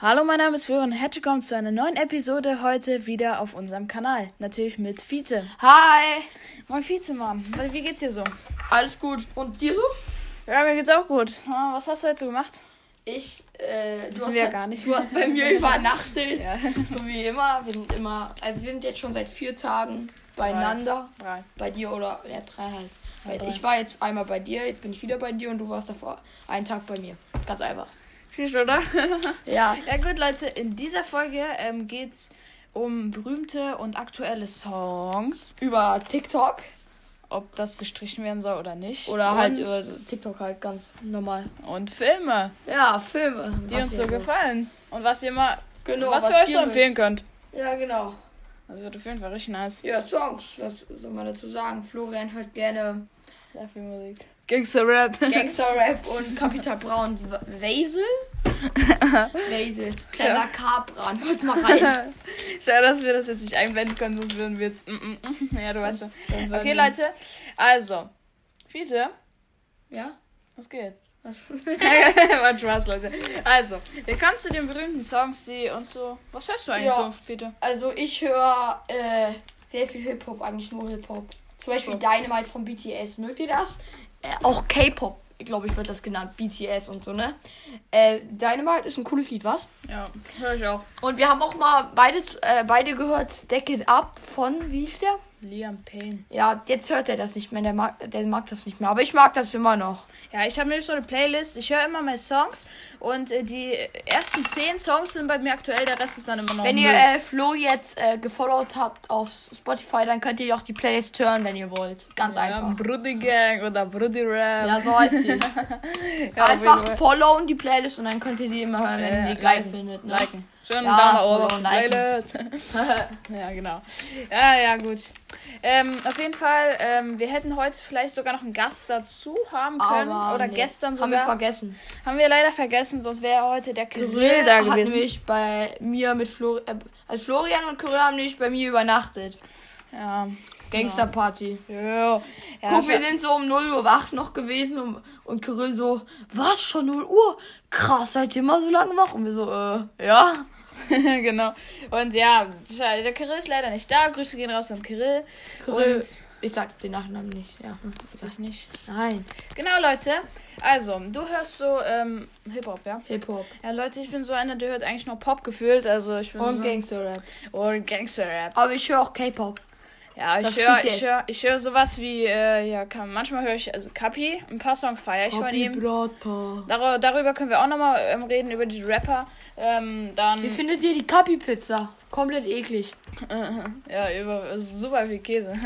Hallo, mein Name ist Florian und herzlich willkommen zu einer neuen Episode heute wieder auf unserem Kanal. Natürlich mit Fiete. Hi! Moin Fiete, Mann. Wie geht's dir so? Alles gut. Und dir so? Ja, mir geht's auch gut. Ah, Was hast du heute so gemacht? Ich, äh, du hast, ja halt- gar nicht. Du hast bei mir übernachtet. Ja. So wie immer. Wir sind immer, also wir sind jetzt schon seit vier Tagen beieinander. Drei. Bei dir oder, ja, drei halt. Ja, drei. ich war jetzt einmal bei dir, jetzt bin ich wieder bei dir und du warst davor einen Tag bei mir. Ganz einfach. Fisch, oder? Ja. ja gut, Leute. In dieser Folge ähm, geht's um berühmte und aktuelle Songs. Über TikTok Ob das gestrichen werden soll oder nicht. oder und, halt über TikTok halt ganz normal. Und Filme, Ja, Filme. die was uns so gefallen. Und was ihr mal... Genau, was, ihr euch so empfehlen könnt. Ja, genau. Das wird auf jeden Fall richtig nice. Ja, Songs. Was soll man dazu sagen? Florian hört gerne Sehr viel Musik. Gangster-Rap. Gangster-Rap und Kapital Braun. W- Weisel? Weisel. Kleiner Kapran. Hört mal rein. Schade, dass wir das jetzt nicht einblenden können, sonst würden wir jetzt. Mm, mm, mm. Ja, du weißt schon. Okay, wir- Leute. Also. Fiete, Ja? was geht? Was? War Spaß, Leute. Also, wir kommen zu den berühmten Songs, die uns so. Was hörst du eigentlich Ja. so, Fiete? Also ich höre äh, sehr viel Hip-Hop, eigentlich nur Hip-Hop. Zum Beispiel Dynamite von BTS. Mögt ihr das? Äh, auch K-Pop, glaube ich, wird das genannt. BTS und so, ne? Äh, Dynamite ist ein cooles Lied, was? Ja, höre ich auch. Und wir haben auch mal beide, äh, beide gehört Stack It Up von, wie hieß der? Liam Payne. Ja, jetzt hört er das nicht mehr. Der mag, der mag das nicht mehr. Aber ich mag das immer noch. Ja, ich habe nämlich so eine Playlist. Ich höre immer meine Songs und äh, die ersten zehn Songs sind bei mir aktuell, der Rest ist dann immer noch. Wenn ihr äh, Flo jetzt äh, gefollowt habt auf Spotify, dann könnt ihr auch die Playlist hören, wenn ihr wollt. Ganz ja, einfach. Brudi Gang oder Brudi Rap. Ja, so heißt die. Ja, einfach followen die Playlist und dann könnt ihr die immer hören, wenn ihr die geil liken. findet. Ne? Liken. Schön Ja, Daumen liken. Playlist. ja, genau. Ja, ja, gut. Ähm, auf jeden Fall, ähm, wir hätten heute vielleicht sogar noch einen Gast dazu haben können. Aber oder nee. gestern Haben wir sogar. vergessen. Haben wir leider vergessen, sonst wäre heute der Kyrill da hat gewesen. nämlich bei mir mit Flo äh, also Florian und Kyrill haben nämlich bei mir übernachtet. Ja. Gangsterparty. Jo. Ja, Guck, wir sind so um 0 Uhr wach noch gewesen und, und Kyrill so, was, schon 0 Uhr? Krass, seid ihr immer so lange wach? Und wir so, äh, ja. genau. Und ja, der Kirill ist leider nicht da. Grüße gehen raus an Kirill. Kyrill, Und ich sag den Nachnamen nicht, ja. sag ich nicht. Nein. Genau, Leute. Also, du hörst so ähm, Hip-Hop, ja? Hip-Hop. Ja, Leute, ich bin so einer, der hört eigentlich nur Pop gefühlt. Also, ich bin Und so Gangster-Rap. Und Gangster-Rap. Aber ich höre auch K-Pop. Ja, Das ich höre ich hör, ich hör sowas wie, äh, ja, kann, manchmal höre ich, also Kapi, ein paar Songs feiere ich von ihm. Brata. Darüber, können wir auch nochmal ähm, reden, über die Rapper. Ähm, dann, Wie findet ihr die Kapi-Pizza? Komplett eklig. ja, über super viel Käse.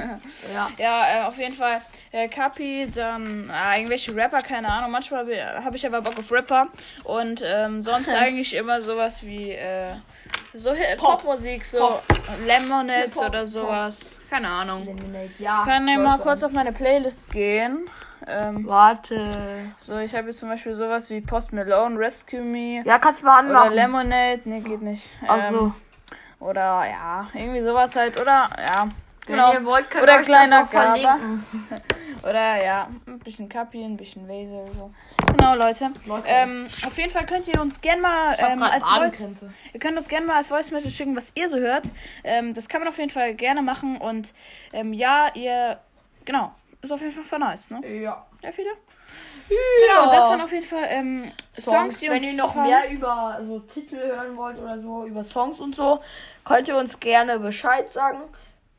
Ja. ja, äh, auf jeden Fall äh, Kapi, dann äh, irgendwelche Rapper, keine Ahnung. Manchmal habe ich aber Bock auf Rapper. Und ähm, sonst eigentlich immer sowas wie, äh, so Hi- Pop. Popmusik, so Pop. Lemonade Pop, oder Pop. Keine Ahnung. Lemonade, ja. Ich kann ja mal kurz auf meine Playlist gehen. Ähm, Warte. so, ich habe jetzt zum Beispiel sowas wie Post Malone, Rescue Me. Ja, kannst du mal Oder anmachen. Lemonade. Nee, geht nicht. Ach so. Ähm, oder ja, irgendwie sowas halt. Oder ja. Wenn Genau. ihr wollt, könnt Oder ihr euch kleiner das auch verlinken. Oder ja, ein bisschen Kapi, ein bisschen Wesel. So. Genau, Leute. Leute. Ähm, auf jeden Fall könnt ihr uns gerne mal ähm, als Voice, ihr könnt uns gerne mal als Voice Message schicken, was ihr so hört. Ähm, das kann man auf jeden Fall gerne machen und ähm, ja, ihr genau, ist auf jeden Fall voll nice, ne? Ja. Ja, viele? Genau, das waren auf jeden Fall ähm, Songs, Songs, die wenn uns ihr noch gefallen. mehr über so Titel hören wollt oder so, über Songs und so, könnt ihr uns gerne Bescheid sagen.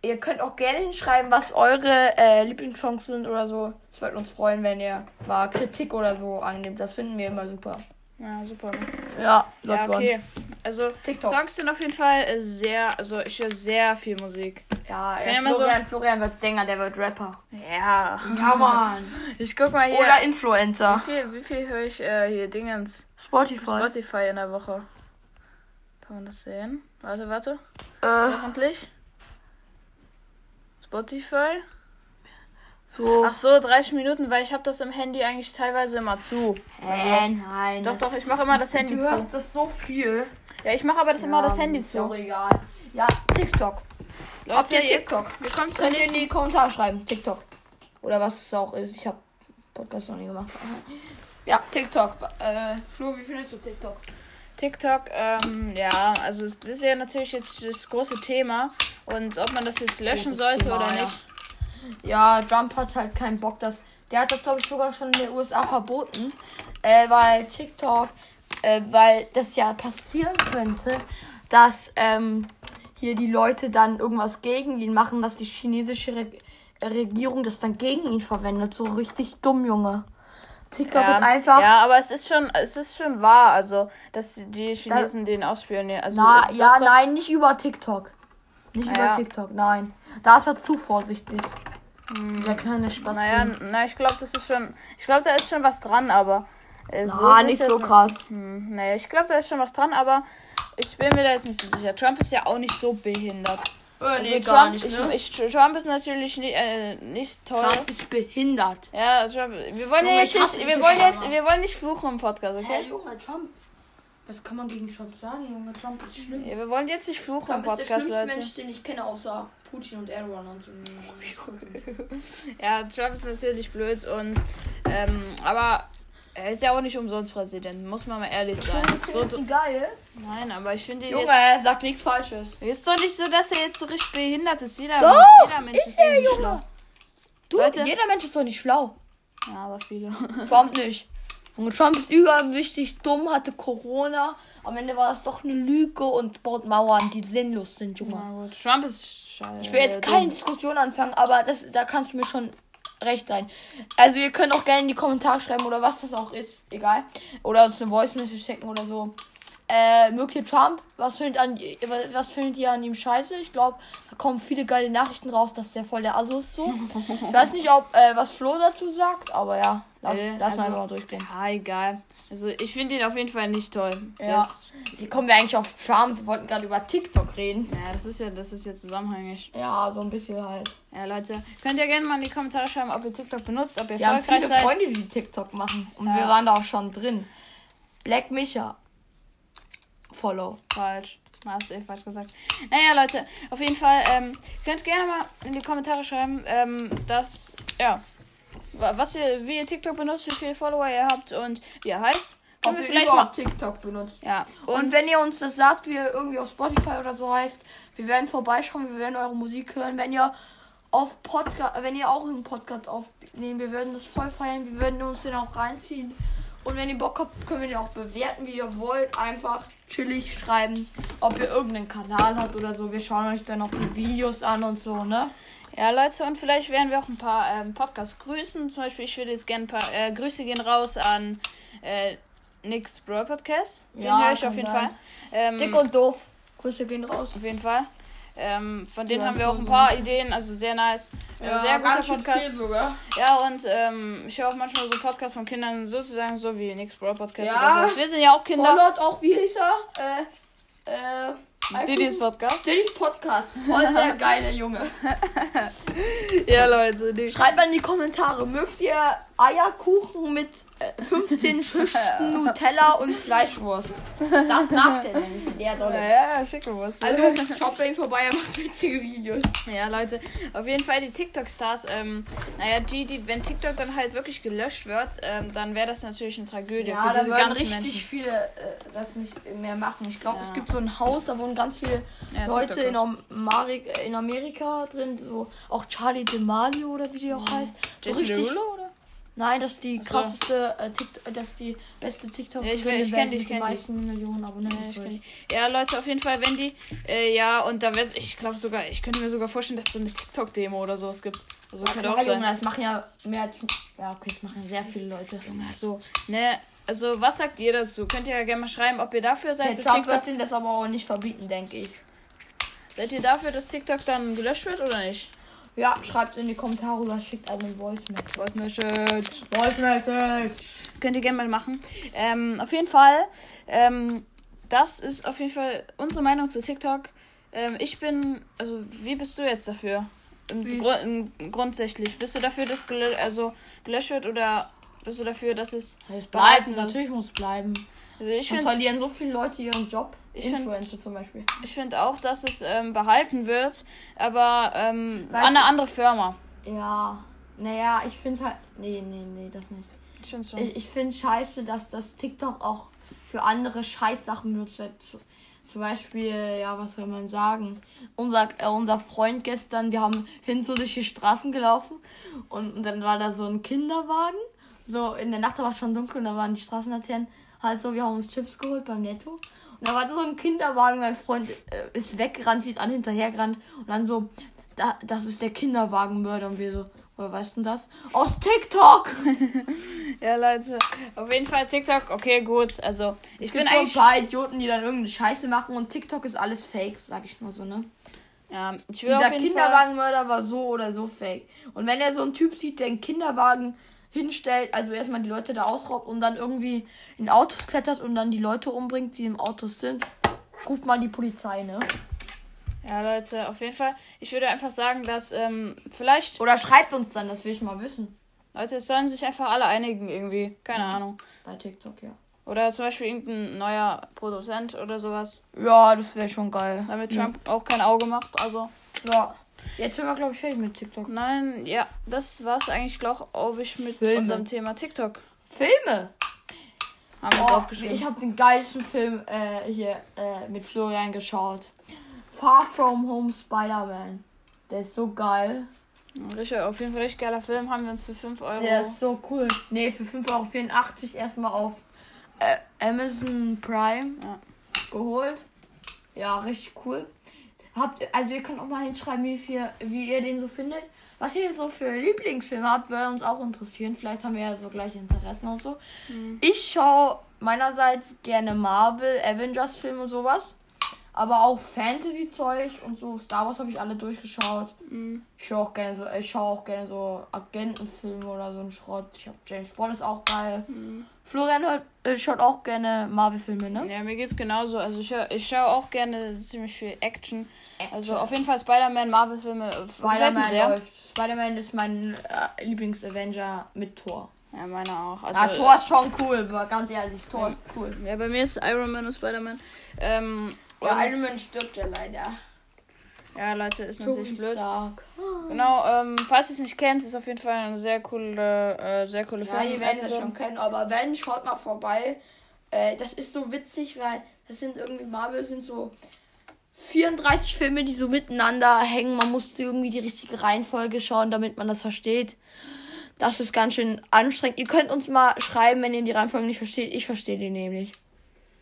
Ihr könnt auch gerne hinschreiben, was eure äh, Lieblingssongs sind oder so. Es würde uns freuen, wenn ihr mal Kritik oder so annimmt. Das finden wir immer super. Ja, super. Ne? Ja, Ja, läuft bei okay. Also TikTok. Songs sind auf jeden Fall äh, sehr, also ich höre sehr viel Musik. Ja, Kann ja ja mal so- Florian, Florian wird Sänger, der wird Rapper. Ja. Ja, Mann. Ich guck mal hier. Oder wie Influencer. viel, wie viel höre ich äh, hier Dingens? Spotify. Spotify in der Woche. Kann man das sehen? Warte, warte. Äh, Hoffentlich. Spotify. so. Ach so, 30 Minuten, weil ich habe das im Handy eigentlich teilweise immer zu. Hä, nein. Doch, doch, ich mache immer das Handy Du zu. hörst das so viel. Ja, ich mache aber das immer das Handy zu. egal. Ja, TikTok. Habt ihr jetzt- TikTok? Wir kommen zur Könnt ihr in die Kommentare schreiben. TikTok. Oder was es auch ist. Ich habe Podcast noch nie gemacht. Ja, TikTok. Äh, Flo, wie findest du TikTok? TikTok, ähm, ja, also es- das ist ja natürlich jetzt das große Thema. Und ob man das jetzt löschen Großes sollte Thema, oder ja. nicht. Ja, Trump hat halt keinen Bock, dass. Der hat das, glaube ich, sogar schon in den USA verboten. Äh, weil TikTok, äh, weil das ja passieren könnte, dass ähm, hier die Leute dann irgendwas gegen ihn machen, dass die chinesische Re Regierung das dann gegen ihn verwendet. So richtig dumm, Junge. TikTok ja, ist einfach. Ja, aber es ist schon, es ist schon wahr, also, dass die Chinesen den ausspionieren. Also, Na, ja, doch, nein, nicht über TikTok. Nicht Ah, über ja. TikTok, nein. Da ist er zu vorsichtig. Der kleine Spaß. Naja, na, ich glaube, das ist schon, ich glaube, da ist schon was dran, aber. Äh, Na, nicht sicher so krass. Hm, naja, ich glaube, da ist schon was dran, aber ich bin mir da jetzt nicht so sicher. Trump ist ja auch nicht so behindert. Also nee, Trump, ich, ich, Trump ist natürlich nicht, äh, nicht toll. Trump ist behindert. Ja, Trump, wir wollen Junge, jetzt nicht, wir wollen jetzt wir wollen nicht fluchen im Podcast, Hä, okay? Junge, Trump. Was kann man gegen Trump sagen, Junge? Trump ist schlimm. Ja, wir wollen jetzt nicht fluchen im Trump ist der Podcast, schlimmste Leute. Mensch, den ich kenne, außer Putin und Erdogan und so. Ja, Trump ist natürlich blöd und, ähm, aber er ist ja auch nicht umsonst Präsident, muss man mal ehrlich sein. So, ist geil. nein, aber ich finde ihn Junge, jetzt, er sagt nichts Falsches. ist doch nicht so, dass er jetzt so richtig behindert ist. Jeder, Doch, jeder Mensch ist er, Junge. schlau. Du, Leute. jeder Mensch ist doch nicht schlau. Ja, aber viele. Trump nicht. Junge, Trump ist überwichtig, dumm, hatte Corona. Am Ende war das doch eine Lüge und baut Mauern, die sinnlos sind, Junge. Trump ist scheiße. Ich will jetzt keine Diskussion anfangen, aber das, da kannst du mir schon recht sein. Also ihr könnt auch gerne in die Kommentare schreiben oder was das auch ist, egal. Oder uns eine Voice Message schicken oder so. Äh, mögt ihr Trump? Was findet, an, was findet ihr an ihm scheiße? Ich glaube, da kommen viele geile Nachrichten raus, dass der voll der Asso ist so. ich weiß nicht, ob äh, was Flo dazu sagt, aber ja, lass, Äh, lass also- mal durchgehen. Ja, egal. Also ich finde ihn auf jeden Fall nicht toll. Ja. Das, Wie kommen wir eigentlich auf Trump? Wir wollten gerade über TikTok reden. ja, das ist ja, das ist ja zusammenhängig. Ja, so ein bisschen halt. Ja, Leute, könnt ihr gerne mal in die Kommentare schreiben, ob ihr TikTok benutzt, ob ihr Wir haben erfolgreich viele seid. Freunde, die TikTok machen. Und Ja. wir waren da auch schon drin. Black Micha. Follow. Falsch. Hast du eh falsch gesagt. Naja, Leute, auf jeden Fall, ähm, könnt gerne mal in die Kommentare schreiben, ähm, dass, ja, was ihr, wie ihr TikTok benutzt, wie viele Follower ihr habt und wie ihr heißt. Können wir vielleicht mal. TikTok benutzt. Ja, Und, wenn ihr uns das sagt, wie ihr irgendwie auf Spotify oder so heißt, wir werden vorbeischauen, wir werden eure Musik hören. Wenn ihr auf Podcast, wenn ihr auch einen Podcast aufnehmen, wir würden das voll feiern, wir würden uns den auch reinziehen. Und wenn ihr Bock habt, können wir den auch bewerten, wie ihr wollt. Einfach chillig schreiben, ob ihr irgendeinen Kanal habt oder so. Wir schauen euch dann auch die Videos an und so, ne? Ja, Leute, und vielleicht werden wir auch ein paar ähm, Podcasts grüßen. Zum Beispiel, ich würde jetzt gerne ein paar äh, Grüße gehen raus an äh, Nix Bro Podcast. Den Ja, höre ich auf jeden sein. Fall. Ähm, Dick und doof. Grüße gehen raus. auf jeden Fall. Ähm, von denen Ja, haben wir so auch ein paar Ideen, also sehr nice. Äh, sehr guter Podcast. sogar. Ja, und ähm, ich höre auch manchmal so Podcasts von Kindern, sozusagen so wie Nix Bro Podcast Ja. oder so. Wir sind ja auch Kinder. Followt auch, wie hieß er? Äh, äh, Didis Podcast. Diddy's Podcast. Voll der geile Junge. Ja, Leute. Die Schreibt mal in die Kommentare, mögt ihr Eierkuchen mit äh, 15 Schichten Nutella und Fleischwurst? Das mag der nämlich sehr doll. ja, schick mir was. Also schaut bei ihm vorbei, er macht witzige Videos. Ja, Leute, auf jeden Fall die TikTok-Stars. Ähm, naja, die, die, wenn TikTok dann halt wirklich gelöscht wird, ähm, dann wäre das natürlich eine Tragödie Ja, da würden richtig Menschen. viele äh, das nicht mehr machen. Ich glaube, Ja. es gibt so ein Haus, da wohnen ganz viele Ja, Leute in. Ameri in Amerika drin. So auch Charlie D'Amelio oder wie die auch heißt. So Jason richtig. Derulo, oder? Nein, das ist die Ach so. krasseste, äh, TikTok, das ist die beste tiktok Ja, ich will- ich kenn die, ich kenn die. meisten Millionen Abonnenten. Ja, ich kenn die. ja, Leute, auf jeden Fall, wenn die, äh, ja, und da wird, ich glaube sogar, ich könnte mir sogar vorstellen, dass es so eine TikTok-Demo oder sowas gibt. Also könnte auch Ja, Junge, sein. das machen ja mehr als. Ja, okay, das machen sehr viele Leute. Ach so, ne, also was sagt ihr dazu? Könnt ihr ja gerne mal schreiben, ob ihr dafür seid, Der dass Trump TikTok, wird ihnen das aber auch nicht verbieten, denke ich. seid ihr dafür, dass TikTok dann gelöscht wird oder nicht? Ja, schreibt in die Kommentare oder schickt eine Voice Message. Voice Message. Voice Message! Könnt ihr gerne mal machen. Ähm, auf jeden Fall, ähm, das ist auf jeden Fall unsere Meinung zu TikTok. Ähm, ich bin, also wie bist du jetzt dafür? Im Wie? Gru im grundsätzlich. Bist du dafür, dass gelö also gelöscht wird oder bist du dafür, dass es Es bleibt, natürlich muss es bleiben. Also ich finde verlieren so viele Leute ihren Job. Ich find- Influencer zum Beispiel. ich find auch, dass es ähm, behalten wird, aber ähm, an eine andere Firma. Ja, naja, ich finde halt. Nee, nee, nee, das nicht. Ich finde schon. Ich, ich finde scheiße, dass das TikTok auch für andere Scheißsachen benutzt wird. Zu- Zum Beispiel, ja, was soll man sagen? Unser, äh, unser Freund gestern, wir haben sind so durch die Straßen gelaufen und, und dann war da so ein Kinderwagen. So in der Nacht war es schon dunkel und da waren die Straßenlaternen halt so, wir haben uns Chips geholt beim Netto. Und da war da so ein Kinderwagen, mein Freund äh, ist weggerannt, wie an hinterhergerannt und dann so, da, das ist der Kinderwagenmörder und wir so, woher weißt du denn das? Aus TikTok! Ja, Leute. Auf jeden Fall TikTok, okay, gut. Also, ich Es bin eigentlich. ein paar Idioten, die dann irgendeine Scheiße machen und TikTok ist alles fake, sag ich nur so, ne? Ja, ich will Dieser jeden Fall. Kinderwagenmörder war so oder so fake. Und wenn er so einen Typ sieht, der einen Kinderwagen hinstellt, also erstmal die Leute da ausraubt und dann irgendwie in Autos klettert und dann die Leute umbringt, die im Auto sind, ruft mal die Polizei, ne? Ja, Leute, auf jeden Fall. Ich würde einfach sagen, dass ähm, vielleicht. Oder schreibt uns dann, das will ich mal wissen. Leute, es sollen sich einfach alle einigen irgendwie. Keine Ahnung. Bei TikTok, ja. Oder zum Beispiel irgendein neuer Produzent oder sowas. Ja, das wäre schon geil. Damit Trump auch kein Auge macht. Also. Ja. Jetzt sind wir, glaube ich, fertig mit TikTok. Nein, ja, das war's eigentlich, glaube ich, mit Filme. unserem Thema TikTok. Filme! Haben wir Oh, aufgeschrieben. ich habe den geilsten Film äh, hier äh, mit Florian geschaut. Far From Home Spider-Man. Der ist so geil. Richtig, auf jeden Fall richtig geiler Film. Haben wir uns für 5 Euro. Der ist so cool. Nee, für 5,84 Euro erstmal auf äh, Amazon Prime Ja. geholt. Ja, richtig cool. Habt, also ihr könnt auch mal hinschreiben, wie, viel, wie ihr den so findet. Was ihr so für Lieblingsfilme habt, würde uns auch interessieren. Vielleicht haben wir ja so gleiche Interessen und so. Ich schaue meinerseits gerne Marvel, Avengers Filme und sowas. Aber auch Fantasy-Zeug und so. Star Wars habe ich alle durchgeschaut. Mhm. Ich schaue auch gerne so, ich schaue auch gerne so Agentenfilme oder so ein Schrott. Ich hab James Bond ist auch geil. Florian hört, äh, schaut auch gerne Marvel-Filme, ne? Ja, mir geht's genauso. Also ich, ich schaue auch gerne ziemlich viel Action. Also auf jeden Fall Spider-Man, Marvel-Filme. äh, Spider-Man. Spider-Man ist mein äh, Lieblings-Avenger mit Thor. Ja, meiner auch. Also, ah, Thor ist schon cool, aber ganz ehrlich, Thor ist cool. Ja, bei mir ist Iron Man und Spider-Man. Ähm, Ja, Iron Man stirbt ja leider. ja, Leute, ist natürlich blöd. Stark. Genau, ähm, falls ihr es nicht kennt, ist auf jeden Fall eine sehr coole, äh, sehr coole Ja, Film. ihr werdet es schon kennen, aber wenn, schaut mal vorbei. Äh, das ist so witzig, weil das sind irgendwie Marvel sind so 34 Filme, die so miteinander hängen. Man muss irgendwie die richtige Reihenfolge schauen, damit man das versteht. Das ist ganz schön anstrengend. Ihr könnt uns mal schreiben, wenn ihr die Reihenfolge nicht versteht. Ich verstehe die nämlich.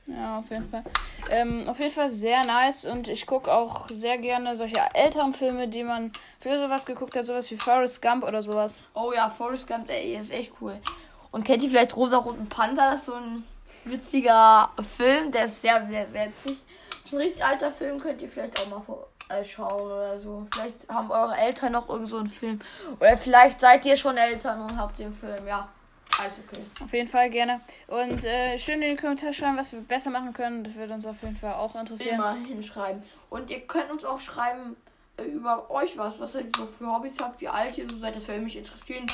Ja, auf jeden Fall. Ähm, auf jeden Fall sehr nice und ich gucke auch sehr gerne solche älteren Filme, die man für sowas geguckt hat, sowas wie Forrest Gump oder sowas. Oh ja, Forrest Gump, ey, ist echt cool. Und kennt ihr vielleicht Rosa-Roten Panther? Das ist so ein witziger Film. Der ist sehr, sehr witzig. Das ist ein richtig alter Film, könnt ihr vielleicht auch mal vor, äh, schauen oder so. Vielleicht haben eure Eltern noch irgend so einen Film. Oder vielleicht seid ihr schon Eltern und habt den Film. Ja, alles okay. Auf jeden Fall gerne. Und äh, schön in die Kommentare schreiben, was wir besser machen können. Das würde uns auf jeden Fall auch interessieren. Immer hinschreiben. Und ihr könnt uns auch schreiben äh, über euch was. Was ihr so für Hobbys habt, wie alt ihr so seid. Das würde mich interessieren,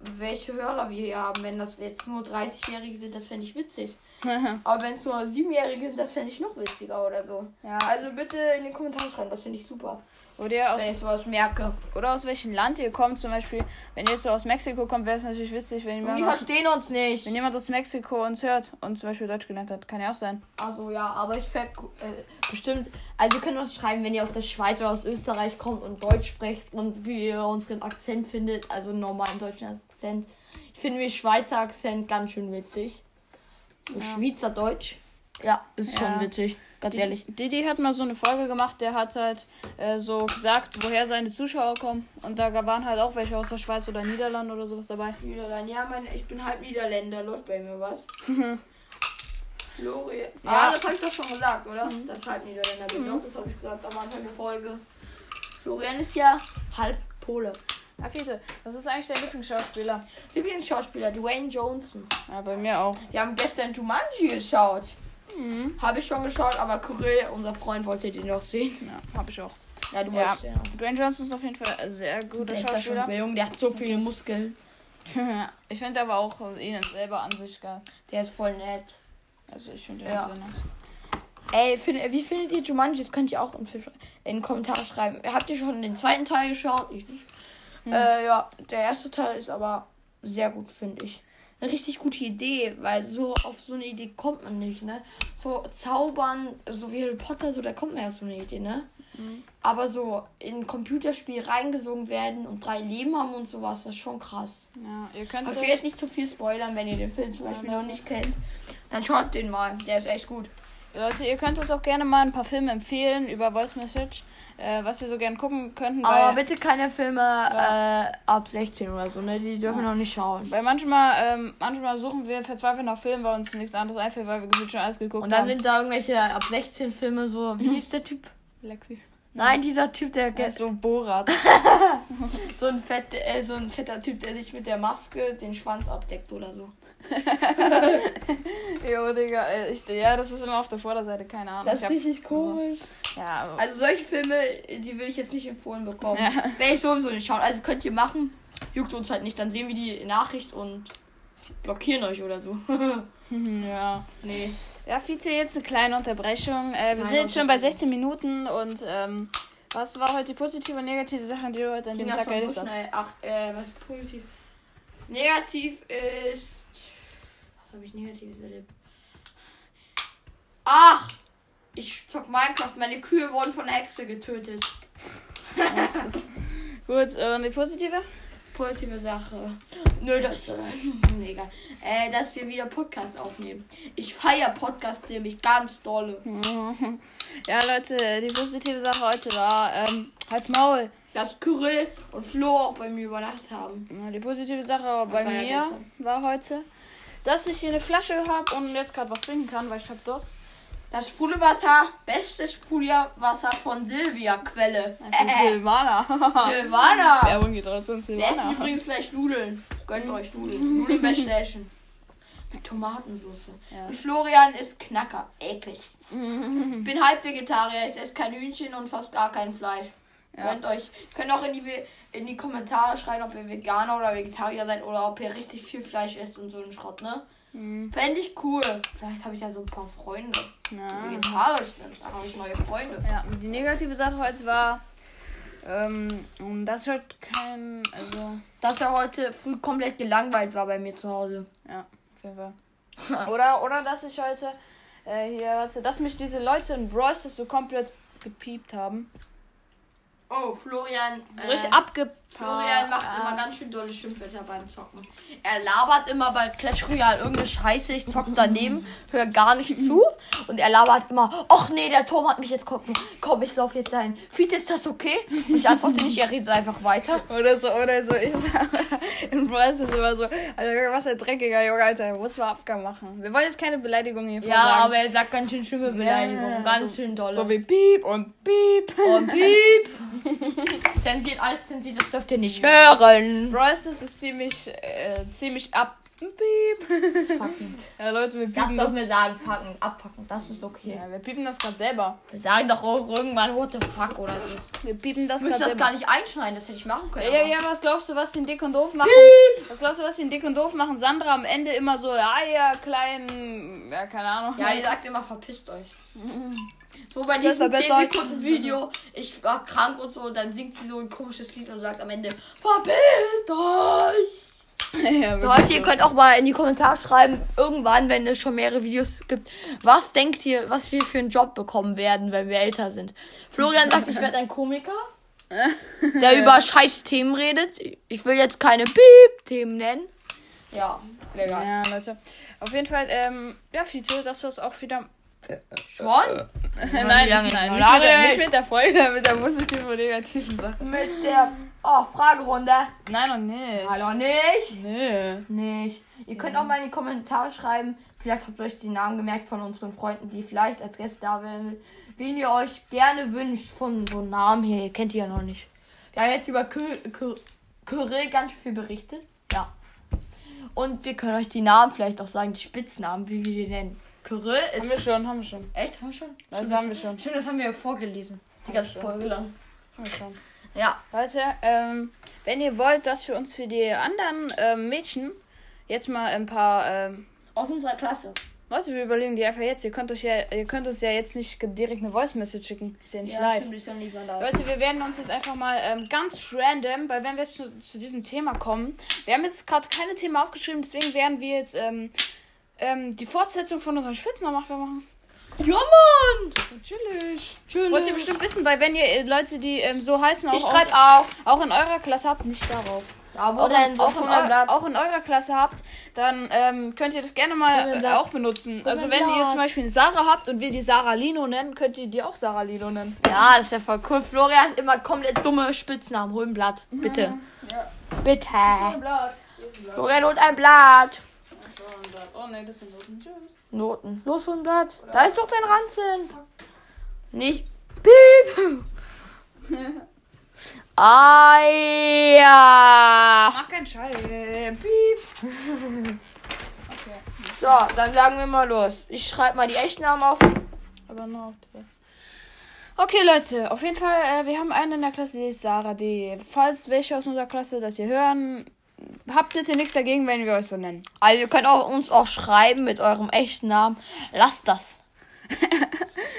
welche Hörer wir hier haben. Wenn das jetzt nur 30-Jährige sind, das fände ich witzig. Aber wenn es nur 7-Jährige sind, das fände ich noch witziger oder so. ja. Also bitte in den Kommentaren schreiben, das finde ich super. Oder aus, Wenn ich sowas merke. oder aus welchem Land ihr kommt. Zum Beispiel, wenn ihr jetzt so aus Mexiko kommt, wäre es natürlich witzig, wenn die jemand, aus, verstehen uns nicht. wenn jemand aus Mexiko uns hört und zum Beispiel Deutsch gelernt hat. Kann ja auch sein. Also ja, aber ich fände äh, bestimmt. Also ihr könnt uns schreiben, wenn ihr aus der Schweiz oder aus Österreich kommt und Deutsch sprecht und wie ihr unseren Akzent findet, also einen normalen deutschen Akzent. Ich finde mir Schweizer Akzent ganz schön witzig. Ja. Schweizerdeutsch. Ja, ist Ja. schon witzig, ganz ehrlich. Didi hat mal so eine Folge gemacht, der hat halt äh, so gesagt, woher seine Zuschauer kommen. Und da waren halt auch welche aus der Schweiz oder Niederlande oder sowas dabei. Niederlande, ja, mein, ich bin halb Niederländer, läuft bei mir was. Flori. Ja. Ah, das habe ich doch schon gesagt, oder? Das ist halb Niederländer bin. Doch, das habe ich gesagt am Anfang der Folge. Florian ist ja halb Pole. Afite, was ist eigentlich dein Lieblingsschauspieler? Lieblingsschauspieler Dwayne Johnson. Ja, bei mir auch. Wir haben gestern Jumanji geschaut. Mhm. Habe ich schon geschaut, aber Corinne, unser Freund, wollte den noch sehen. Ja, hab ich auch. Ja, du Ja. den auch. Dwayne Johnson ist auf jeden Fall ein sehr guter Der ist da schon Schauspieler. jung, der hat so viele Muskeln. ich finde aber auch ihn selber an sich geil. Der ist voll nett. Also ich finde ihn Ja. sehr nice. Ey, find, wie findet ihr Jumanji? Das könnt ihr auch in, in den Kommentaren schreiben. Habt ihr schon den zweiten Teil geschaut? Ich nicht. Hm. Äh, ja, der erste Teil ist aber sehr gut, finde ich. eine richtig gute Idee, weil so auf so eine Idee kommt man nicht, ne? So zaubern, so wie Harry Potter, so da kommt man ja auf so eine Idee, ne? Aber so in ein Computerspiel reingesogen werden und drei Leben haben und sowas, das ist schon krass. Ja, ihr könnt Aber ich will jetzt nicht zu viel spoilern, wenn ihr den Film zum Ja, Beispiel noch bitte. nicht kennt. Dann schaut den mal, der ist echt gut. Leute, ihr könnt uns auch gerne mal ein paar Filme empfehlen über Voice Message, äh, was wir so gerne gucken könnten. Aber bitte keine Filme Ja. äh, ab 16 oder so, ne? Die dürfen noch nicht schauen. weil manchmal, ähm, manchmal suchen wir verzweifelt nach Filmen, weil uns nichts anderes einfällt, weil wir gefühlt schon alles geguckt Und dann haben. sind da irgendwelche ab 16 Filme so. Wie hieß der Typ? Lexi. Nein, dieser Typ, der ist so Borat. so ein, fett, äh, so ein fetter Typ, der sich mit der Maske den Schwanz abdeckt oder so. jo, Digga. äh, Ich, ja, das ist immer auf der Vorderseite, keine Ahnung. Ich hab- richtig komisch. Ja, aber, Also solche Filme, die will ich jetzt nicht empfohlen bekommen. Ja. Werde ich sowieso nicht schauen. Also könnt ihr machen. Juckt uns halt nicht. Dann sehen wir die Nachricht und blockieren euch oder so. ja. nee. Ja, Fiete, jetzt eine kleine Unterbrechung. Äh, wir Kleine sind jetzt schon bei Unterbrechung. 16 Minuten und ähm, was war heute die positive und negative Sache, die du heute an dem das Tag erlebt hast? Ach, äh, was ist positiv? Negativ ist. Habe ich Negatives erlebt? Ach! Ich zock Minecraft. Meine Kühe wurden von einer Hexe getötet. Gut, äh, und die positive? Positive Sache. Nö, das äh, nee, egal. Äh, dass wir wieder Podcast aufnehmen. Ich feiere Podcast nämlich ganz dolle. Ja, Leute, die positive Sache heute war, ähm, halt's Maul. Dass Kyrill und Flo auch bei mir übernachtet haben. Ja, Die positive Sache bei war ja mir gestern. war heute, dass ich hier eine Flasche habe und jetzt gerade was trinken kann, weil ich hab Durst. Das Sprudelwasser, beste Sprudelwasser von Silvia Quelle. Äh, Silvana. Silvana. Werbung geht raus an Wir essen Silvana. übrigens gleich Nudeln. Gönnt euch Nudeln. Nudeln bei. Mit Tomatensauce. Ja. Und Florian ist Knacker. Eklig. Ich bin halb Vegetarier. Ich esse kein Hühnchen und fast gar kein Fleisch. Ja. Gönnt euch. Könnt auch in die, in die Kommentare schreiben, ob ihr Veganer oder Vegetarier seid oder ob ihr richtig viel Fleisch esst und so einen Schrott, ne? Mhm. Fände ich cool. Vielleicht habe ich ja so ein paar Freunde, die Ja. vegetarisch sind. Da habe ich neue Freunde. ja, die negative Sache heute war, ähm, dass ich heute kein, also, Dass er heute früh komplett gelangweilt war bei mir zu Hause. ja, auf jeden Fall. Oder, oder dass ich heute, äh, hier, warte, dass mich diese Leute in Bros. so komplett gepiept haben. Oh, Florian. So äh, richtig abge... Florian macht Ah. immer ganz schön dolle Schimpfwörter beim Zocken. Er labert immer bei Clash Royale irgendeine Scheiße. Ich zock daneben, höre gar nicht zu. Und er labert immer, ach nee, der Turm hat mich jetzt gucken. Komm, ich laufe jetzt ein. Fiete, ist das okay? Und ich antworte nicht, er redet einfach weiter. Oder so, oder so. Ich sag, in Bros. ist immer so, Alter, was ein dreckiger Junge, Alter, muss mal Abgang machen. Wir wollen jetzt keine Beleidigung hier Ja, vorsagen. aber er sagt ganz schön schlimme Beleidigungen. Ja, ganz so- schön dolle. So wie Piep und Piep. Und piep. zensiert, alles zensiert, das dürft ihr nicht hören. Bros. ist ziemlich, äh, ziemlich ab. Piep. Ja, Leute, wir Das piepen das. dürfen wir sagen, fucken, abfucken, das ist okay. Ja, wir piepen das gerade selber. Wir sagen doch auch irgendwann what the fuck oder so. Wir piepen das Wir müssen das selber. gar nicht einschneiden, das hätte ich machen können. Ja, ja, aber- ja, was glaubst du, was die in Dick und Doof machen? Was glaubst du, was die in Dick und Doof machen? Sandra am Ende immer so, ja, ja, klein, ja, keine Ahnung. Ja, die sagt immer, verpisst euch. So bei diesem war 10 besser. Sekunden Video, ich war krank und so, und dann singt sie so ein komisches Lied und sagt am Ende, verpisst euch. ja, Leute, ihr könnt auch mal in die Kommentare schreiben, irgendwann, wenn es schon mehrere Videos gibt, was denkt ihr, was wir für einen Job bekommen werden, wenn wir älter sind? Florian sagt, ich werde ein Komiker, der über scheiß Themen redet. Ich will jetzt keine Piep-Themen nennen. Ja, legal. Ja, Leute. Auf jeden Fall, ähm, ja, Fiete, das war's auch wieder. Schon? nein, wie lange nein, noch? nicht mit, der, Lange nicht mit der Folge, mit der positiven und negativen Sache. Mit der oh, Fragerunde. Nein, noch nicht. Hallo nicht? Nee. Nicht. Ihr könnt auch mal in die Kommentare schreiben, vielleicht habt ihr euch die Namen gemerkt von unseren Freunden, die vielleicht als Gäste da wären, wen ihr euch gerne wünscht von so Namen hier. Ihr kennt die ja noch nicht. Wir haben jetzt über Kyrill ganz viel berichtet. Ja. Und wir können euch die Namen vielleicht auch sagen, die Spitznamen, wie wir die nennen. Kyrill Haben ist. wir schon, haben wir schon. Echt? Haben wir schon? Das Stimmt, haben wir schon. Stimmt, das haben wir ja vorgelesen. Die Haben ganze. Folge lang. Haben wir schon. Ja. Leute, ähm, wenn ihr wollt, dass wir uns für die anderen ähm, Mädchen jetzt mal ein paar, ähm, Aus unserer Klasse. Leute, wir überlegen die einfach jetzt. Ihr könnt euch ja, ihr könnt uns ja jetzt nicht direkt eine Voice Message schicken. Ist ja nicht live. stimmt, ist ja nicht live. Leute, wir werden uns jetzt einfach mal ähm, ganz random, weil wenn wir jetzt zu, zu diesem Thema kommen, wir haben jetzt gerade keine Themen aufgeschrieben, deswegen werden wir jetzt ähm, ähm, die Fortsetzung von unserem Spitznamen machen. Ja, Mann! Natürlich. Schön. Wollt ihr bestimmt wissen, weil wenn ihr äh, Leute, die ähm, so heißen, auch, aus, auf. auch in eurer Klasse habt, nicht darauf. Auch, denn? in, auch, in, 100 eu Blatt. auch in eurer Klasse habt, dann ähm, könnt ihr das gerne mal äh, auch benutzen. Also wenn ihr zum Beispiel eine Sarah habt und wir die Sarah Lino nennen, könnt ihr die auch Sarah Lino nennen. Ja, das ist ja voll cool. Florian hat immer komplett dumme Spitznamen. Hol ein Blatt. Bitte. Ja. Bitte. Blatt. Florian holt ein Blatt. Oh ne, das sind Noten. Tschüss. Noten. Los, ein Blatt. Da ist doch dein Ranzen. Nicht. Piep. Ah, ja. Mach keinen Scheiß. Piep. Okay. So, dann sagen wir mal los. Ich schreibe mal die echten Namen auf. Aber nur auf dieser. Okay, Leute, auf jeden Fall, äh, wir haben einen in der Klasse, die ist Sarah D. Falls welche aus unserer Klasse das hier hören, habt bitte nichts dagegen, wenn wir euch so nennen. Also ihr könnt auch uns auch schreiben mit eurem echten Namen. Lasst das.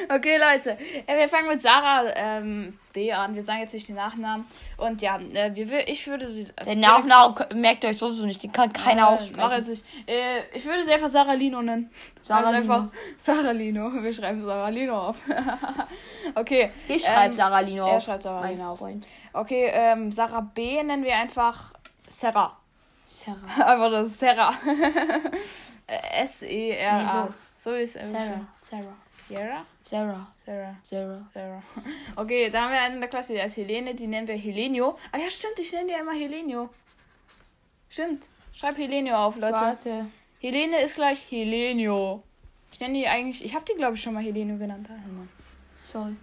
Okay, Leute, äh, wir fangen mit Sarah ähm, D an. Wir sagen jetzt nicht den Nachnamen. Und ja, äh, wir, ich würde sie. Äh, Den Nachnamen merkt ihr euch sowieso nicht. Den kann keiner äh, aussprechen. Äh, ich würde sie einfach Sarah Lino nennen. Sarah Also Lino. einfach Sarah Lino. Wir schreiben Sarah Lino auf. okay. Ich schreibe ähm, Sarah Lino er auf. schreibt Sarah Lino auf. Freund. Okay, ähm, Sarah B nennen wir einfach Sarah. Sarah. Einfach das Sarah. Äh, S-E-R-A. Nee, so ist es. Sarah. Sarah. Sarah? Sarah. Sarah. Sarah. Sarah. Okay, da haben wir einen in der Klasse, der ist Helene, die nennen wir Helenio. Ah ja, stimmt, ich nenne die immer Helenio. Stimmt. Schreib Helenio auf, Leute. Warte. Helene ist gleich Helenio. Ich nenne die eigentlich, ich habe die glaube ich schon mal Helenio genannt. Sorry.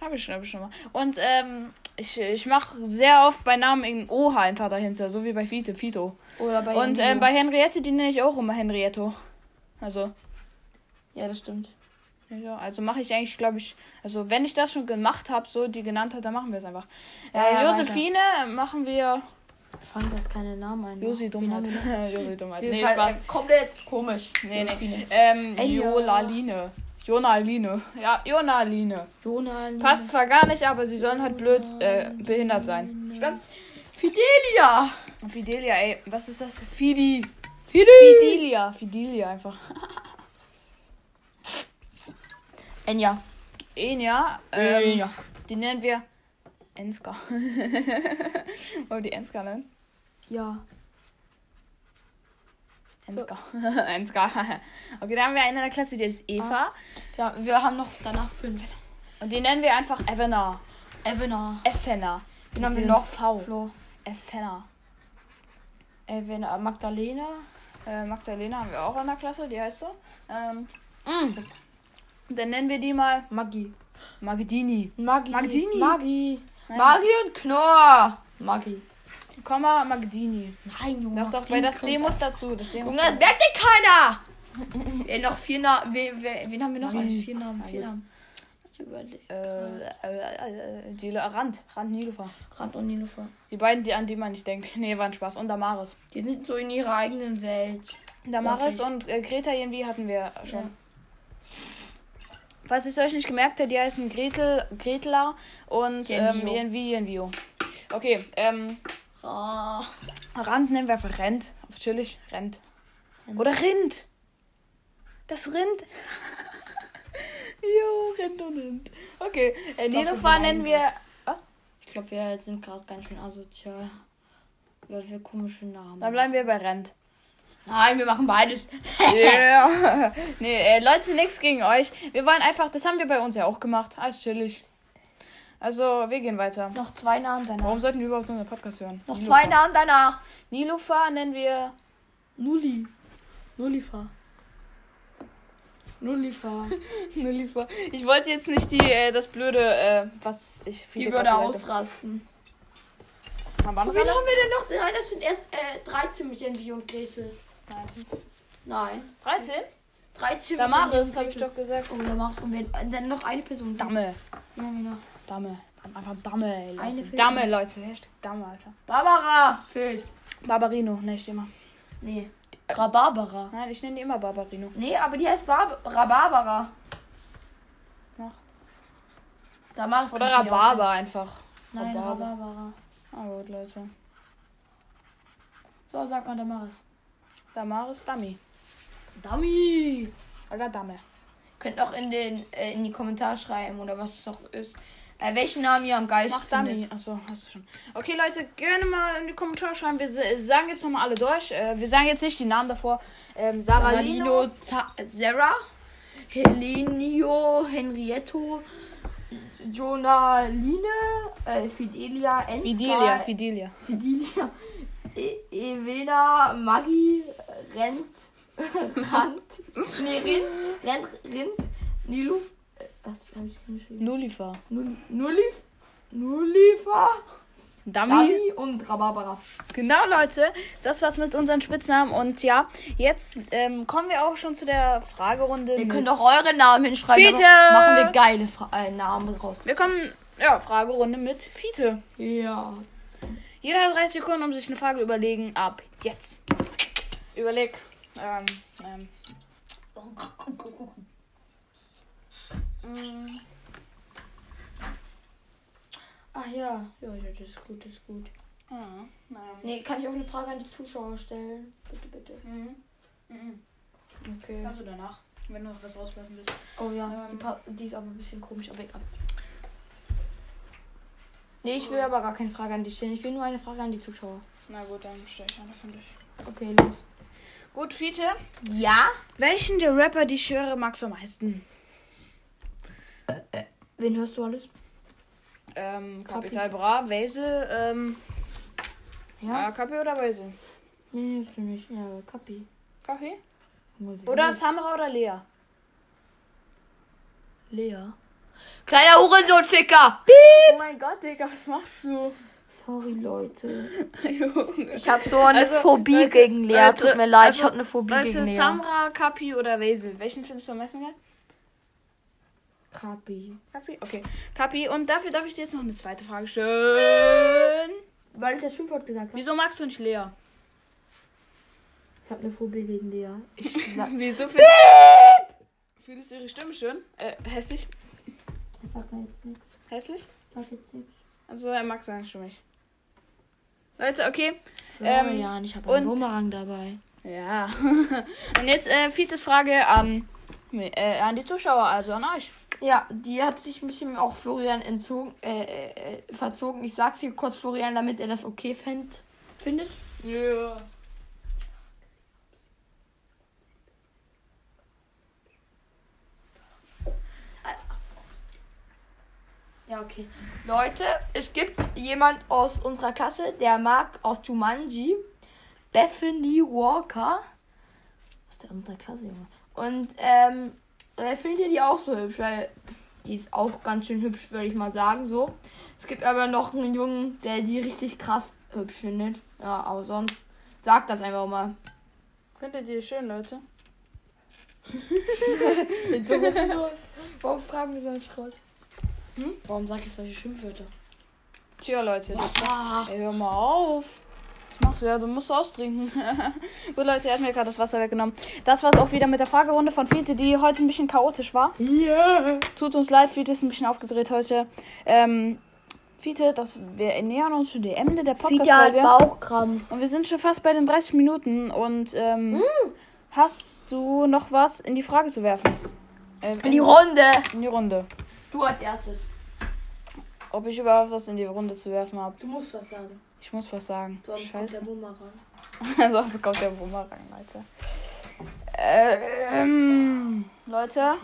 Habe ich, glaube ich schon mal. Und ähm, ich, ich mache sehr oft bei Namen in OH einfach dahinter, so wie bei Fito. Oder bei Und ähm, bei Henriette, die nenne ich auch immer Henrietto. Also, Ja, das stimmt. ja, also mache ich eigentlich, glaube ich, also wenn ich das schon gemacht habe, so die genannt hat, dann machen wir es einfach. Ja, äh, ja, Josephine machen wir Fallen gerade keine Namen ein. Josi Wen Dummheit. Josi Dummheit. Nee, halt Spaß. äh, komplett komisch. Nee, nee. Ähm, Ey, ja. Jonaline. Jonaline. Ja, Jonaline. Jona. Passt zwar gar nicht, aber sie sollen halt blöd äh, behindert sein. Stimmt? Fidelia. Fidelia, ey, was ist das? Fidi. Fidi. Fidelia. Fidelia einfach. Enja. Enya. Ähm, Enja. Die nennen wir Enska. Wollen wir die Enska nennen? Ja. Enska. Enska. Okay, da haben wir eine in der Klasse, die ist Eva. ja. Wir haben noch danach fünf. Und die nennen wir einfach Evena. Evena. Effena. Wen haben wir noch? V. Flo. Effena. Evena. Magdalena. Äh, Magdalena haben wir auch in der Klasse, die heißt so. Ähm, Mm. dann nennen wir die mal Maggi. Magdini. Maggi. Magdini. Maggi. Maggi und Knorr. Maggi. Komma Magdini. Nein, Junge. Doch, doch, weil das D muss dazu. Das D muss Junge, das merkt ja keiner. Wer noch vier Namen? Wen, wen, haben wir noch als vier Namen? Vier. Namen. Ich überlege. äh, äh, äh, die Rand. Rand Nilufer. Rand und Nilufer. Die beiden, die, an die man nicht denkt. Nee, war ein Spaß. Und Damaris. Die sind so in ihrer eigenen Welt. Damaris Okay. und äh, Greta irgendwie hatten wir schon. Ja. Falls ich es euch nicht gemerkt habt, die heißen Gretel, Gretler und ähm, irgendwie Jenvio. Okay, ähm, Ah. Rand nennen wir einfach Rent. Auf chillig, Rent. Oder Rind. Das Rind. jo, Rind und Rind. Okay, äh, bleiben nennen wir. Was? Ich glaube, wir sind gerade ganz schön asozial. Weil wir komische Namen Dann bleiben wir bei Rent. Nein, wir machen beides. Ja. nee, äh, Leute, nichts gegen euch. Wir wollen einfach, das haben wir bei uns ja auch gemacht. Alles chillig. Also, wir gehen weiter. Noch zwei Namen danach. Warum sollten wir überhaupt unseren Podcast hören? Noch Nilofer. zwei Namen danach. Nilofer nennen wir. Nulli. Nullifer. Nullifer. Nilofer. Ich wollte jetzt nicht die, äh, das blöde, äh, was ich. Die viele würde ausrasten. gesagt habe. Waren das Wen alle? haben wir denn noch? Nein, das sind erst äh, 13 mit Envy und Gräsel. Nein. Nein. 13? 13 Damaris, mit habe ich doch gesagt. Oh, Damaris. Und dann noch eine Person. Damme. Wen haben wir noch? Damme. Einfach Damme, ey, Leute. Eine fehlt Damme, noch. Leute. Hashtag Damme, Alter. Barbara. Fehlt. Barbarino, ne, ich immer. Nee. Rhabarbara. Nein, ich nenne die immer Barbarino. Nee, aber die heißt Bar Rhabarbara. Noch. Oder kann ich mir Rhabarber einfach. ausdenken. Nein, Rhabarber. Rhabarbara. Ah gut, Leute. So, sag mal Damaris. Damaris Dummy. Dummy. Oder Dame. Könnt auch in, den, äh, in die Kommentare schreiben oder was es auch ist. Äh, welchen Namen ihr am geilsten Mach Dummy. Achso, hast du schon. Okay, Leute, gerne mal in die Kommentare schreiben. Wir sa- sagen jetzt nochmal alle durch. Äh, wir sagen jetzt nicht die Namen davor. Ähm, Sarah Lino. Sarah Za- Sarah, Helenio, Henrietto, Jonaline, äh, Fidelia, Enska, Fidelia, Fidelia. Fidelia, e Evena, Maggie, Rent, Rand, nee, Rind, Rent, Rind, Nilu, was hab ich hingeschrieben? Nullifer. Nul- Nullif, Nullifa, Dummy. Dami und Rhabarbara. Genau, Leute. Das war's mit unseren Spitznamen. Und ja, jetzt ähm, kommen wir auch schon zu der Fragerunde. Ihr könnt auch eure Namen hinschreiben. Fiete! Machen wir geile Fra äh, Namen raus. wir kommen, ja, Fragerunde mit Fiete. Ja. Jeder hat 30 Sekunden, um sich eine Frage überlegen. Ab jetzt. Überleg. Ähm, ähm. Mm, Ach ja. Ja, ja, das ist gut, das ist gut. ah, nein. Nee, kann ich auch eine Frage an die Zuschauer stellen? Bitte, bitte. Mhm. Mhm. Okay. Kannst du danach, wenn du noch was rauslassen willst. Oh ja, die, Ähm. pa- die ist aber ein bisschen komisch, aber egal. Nee, ich will aber gar keine Frage an dich stellen. Ich will nur eine Frage an die Zuschauer. Na gut, dann stelle ich eine von dich. Okay, los. Gut, Fiete. Ja? Welchen der Rapper, die ich höre, magst du am meisten? Wen hörst du alles? Ähm, Kapi. Capital Bra, Wese, ähm, Ja? ja, Kapi oder Wese? Nee, hörst du nicht. Ja, Kapi. Kapi? Mal Oder. Samra oder Lea? Lea. Kleiner Hurensohn-Ficker! Oh mein Gott, Digga, was machst du? Sorry, Leute. Junge. Ich habe so eine Also, Phobie Leute, gegen Lea. Leute, Tut mir leid, also, ich habe eine Phobie Leute, gegen Lea. Samra, Kapi oder Wesel? Welchen findest du am besten geil? Kapi. Kapi? Okay. Kapi, und dafür darf ich dir jetzt noch eine zweite Frage stellen. Weil ich das Schimpfwort gesagt habe. Wieso magst du nicht Lea? Ich habe eine Phobie gegen Lea. Ich Wieso findest, findest du ihre Stimme schön? Äh, hässlich? ich sag mir jetzt nichts. Hässlich? Sag jetzt nichts. Also er mag seine Stimme nicht. Leute, okay. Ähm, Ähm, ja, ich habe und- einen Bumerang dabei. Ja. und jetzt äh, Frage an, äh, an die Zuschauer, also an euch. Ja, die hat sich ein bisschen auch Florian entzogen, äh, äh, äh, verzogen. Ich sag's hier kurz Florian, damit er das okay fänd, findet. Ja. Ja, okay. Leute, es gibt jemand aus unserer Klasse, der mag aus Jumanji Bethany Walker. Aus der unserer Klasse, Junge. Und ähm, er findet die auch so hübsch, weil die ist auch ganz schön hübsch, würde ich mal sagen, so. Es gibt aber noch einen Jungen, der die richtig krass hübsch findet. Ja, aber sonst sagt das einfach mal. Findet ihr schön, Leute? Warum fragen wir so einen Schrott? Hm? Warum sag ich solche Schimpfwörter? Tja, Leute. Das Wasser! Ey, hör mal auf. Machst du? Ja, du musst austrinken. Gut, Leute, er hat mir gerade das Wasser weggenommen. Das war's auch wieder mit der Fragerunde von Fiete, die heute ein bisschen chaotisch war. Yeah. Tut uns leid, Fiete ist ein bisschen aufgedreht heute. Ähm, Fiete, das, wir nähern uns zu dem Ende der Fiete hat Podcast-Folge. Bauchkrampf. Und wir sind schon fast bei den 30 Minuten. Und ähm, Hm. hast du noch was in die Frage zu werfen? Ähm, In die Runde. in die Runde. Du als erstes. Ob ich überhaupt was in die Runde zu werfen habe. Du musst was sagen. Ich muss was sagen. Sonst kommt der Scheiße. Bumerang. Sonst kommt der Bumerang, Leute. Ähm, Leute.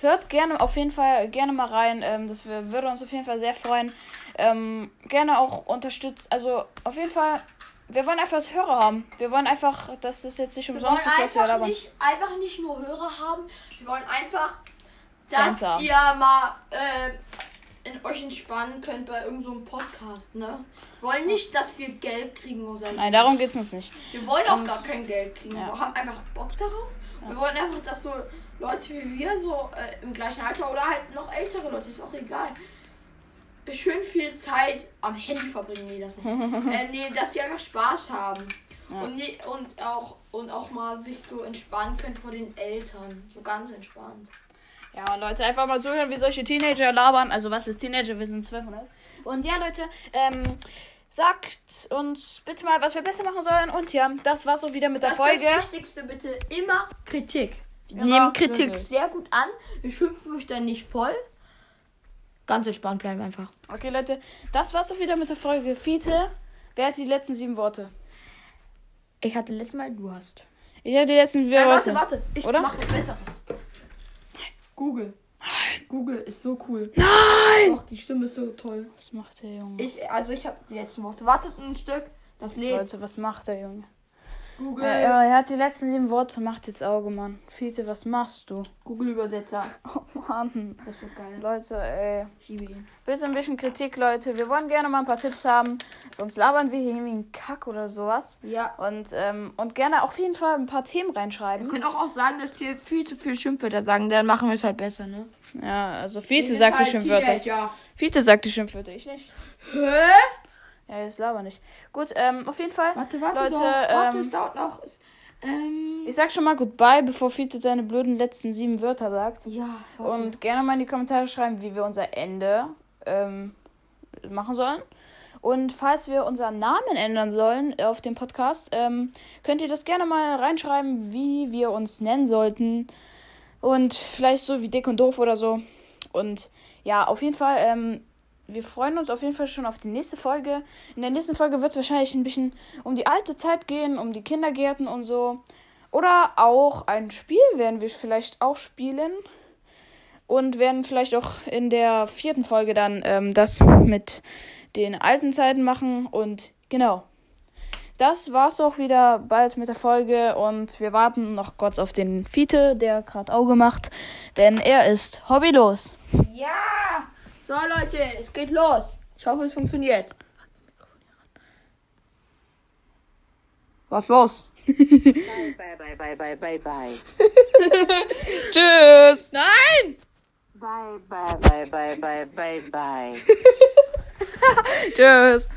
Hört gerne auf jeden Fall gerne mal rein. Ähm, das würde uns auf jeden Fall sehr freuen. Ähm, gerne auch unterstützt. Also auf jeden Fall. Wir wollen einfach Hörer haben. Wir wollen einfach, dass das jetzt nicht umsonst ist, was wir labern. nicht, einfach nicht nur Hörer haben. Wir wollen einfach, Fans dass haben. ihr mal äh, in euch entspannen könnt bei irgendeinem so Podcast, ne? Wir wollen nicht, dass wir Geld kriegen oder so. Nein, darum geht's uns nicht. Wir wollen auch Und- gar kein Geld kriegen. Ja. Wir haben einfach Bock darauf. Wir wollen einfach, dass so Leute wie wir, so äh, im gleichen Alter oder halt noch ältere Leute, ist auch egal, schön viel Zeit am Handy verbringen. Nee, das nicht. äh, nee, dass sie einfach Spaß haben. Ja. Und, nie, und, auch, und auch mal sich so entspannen können vor den Eltern. So ganz entspannt. Ja, Leute, einfach mal zuhören, wie solche Teenager labern. Also, was ist Teenager? Wir sind 1200. Und ja, Leute, ähm, sagt uns bitte mal, was wir besser machen sollen. Und ja, das war's auch wieder mit der Das Folge. das Wichtigste bitte immer Kritik. Wir Immer nehmen Kritik Kritik. sehr gut an. Wir schimpfen euch dann nicht voll. Ganz entspannt bleiben einfach. Okay, Leute, das war's auch wieder mit der Folge. Fiete, wer hat die letzten sieben Worte? Ich hatte letztes Mal, du hast. Ich habe die letzten sieben Äh, Worte. warte, warte. Ich Oder? mach was Besseres. Google. Google ist so cool. Nein! Doch, die Stimme ist so toll. Was macht der Junge? Ich, also ich habe die letzten Worte. Wartet ein Stück. Das lebt. Leute, was macht der Junge? Google. Ja, er hat die letzten sieben Worte, macht jetzt Auge, Mann. Fiete, was machst du? Google Übersetzer. Oh, Mann. Das ist so geil. Leute, ey. Schiebe ihn. Bitte ein bisschen Kritik, Leute. Wir wollen gerne mal ein paar Tipps haben. Sonst labern wir hier irgendwie einen Kack oder sowas. Ja. Und, ähm, und gerne auf jeden Fall ein paar Themen Wir reinschreiben. können auch, auch sagen, dass hier viel zu viel Schimpfwörter sagen. Dann machen wir es halt besser, ne? Ja, also Fiete Wir sagt die halt Schimpfwörter. Teenager. Fiete sagt die Schimpfwörter, ich nicht. Hä? Ja, jetzt laber nicht. Gut, ähm, auf jeden Fall. Warte, warte Leute, doch. Warte, ähm, es dauert noch. Ähm, Ich sag schon mal Goodbye, bevor Fiete seine blöden letzten sieben Wörter sagt. ja, warte. Und gerne mal in die Kommentare schreiben, wie wir unser Ende ähm, machen sollen. Und falls wir unseren Namen ändern sollen auf dem Podcast, ähm, könnt ihr das gerne mal reinschreiben, wie wir uns nennen sollten. Und vielleicht so wie dick und doof oder so. Und ja, auf jeden Fall, ähm, wir freuen uns auf jeden Fall schon auf die nächste Folge. In der nächsten Folge wird es wahrscheinlich ein bisschen um die alte Zeit gehen, um die Kindergärten und so. Oder auch ein Spiel werden wir vielleicht auch spielen. Und werden vielleicht auch in der vierten Folge dann ähm, das mit den alten Zeiten machen. Und genau. Das war's auch wieder bald mit der Folge. Und wir warten noch kurz auf den Fiete, der gerade Auge macht. Denn er ist hobbylos. Ja! So, Leute, es geht los. Ich hoffe, es funktioniert. Was los? Bye, bye, bye, bye, bye, bye. Tschüss. Nein! Bye, bye, bye, bye, bye, bye, bye. Tschüss.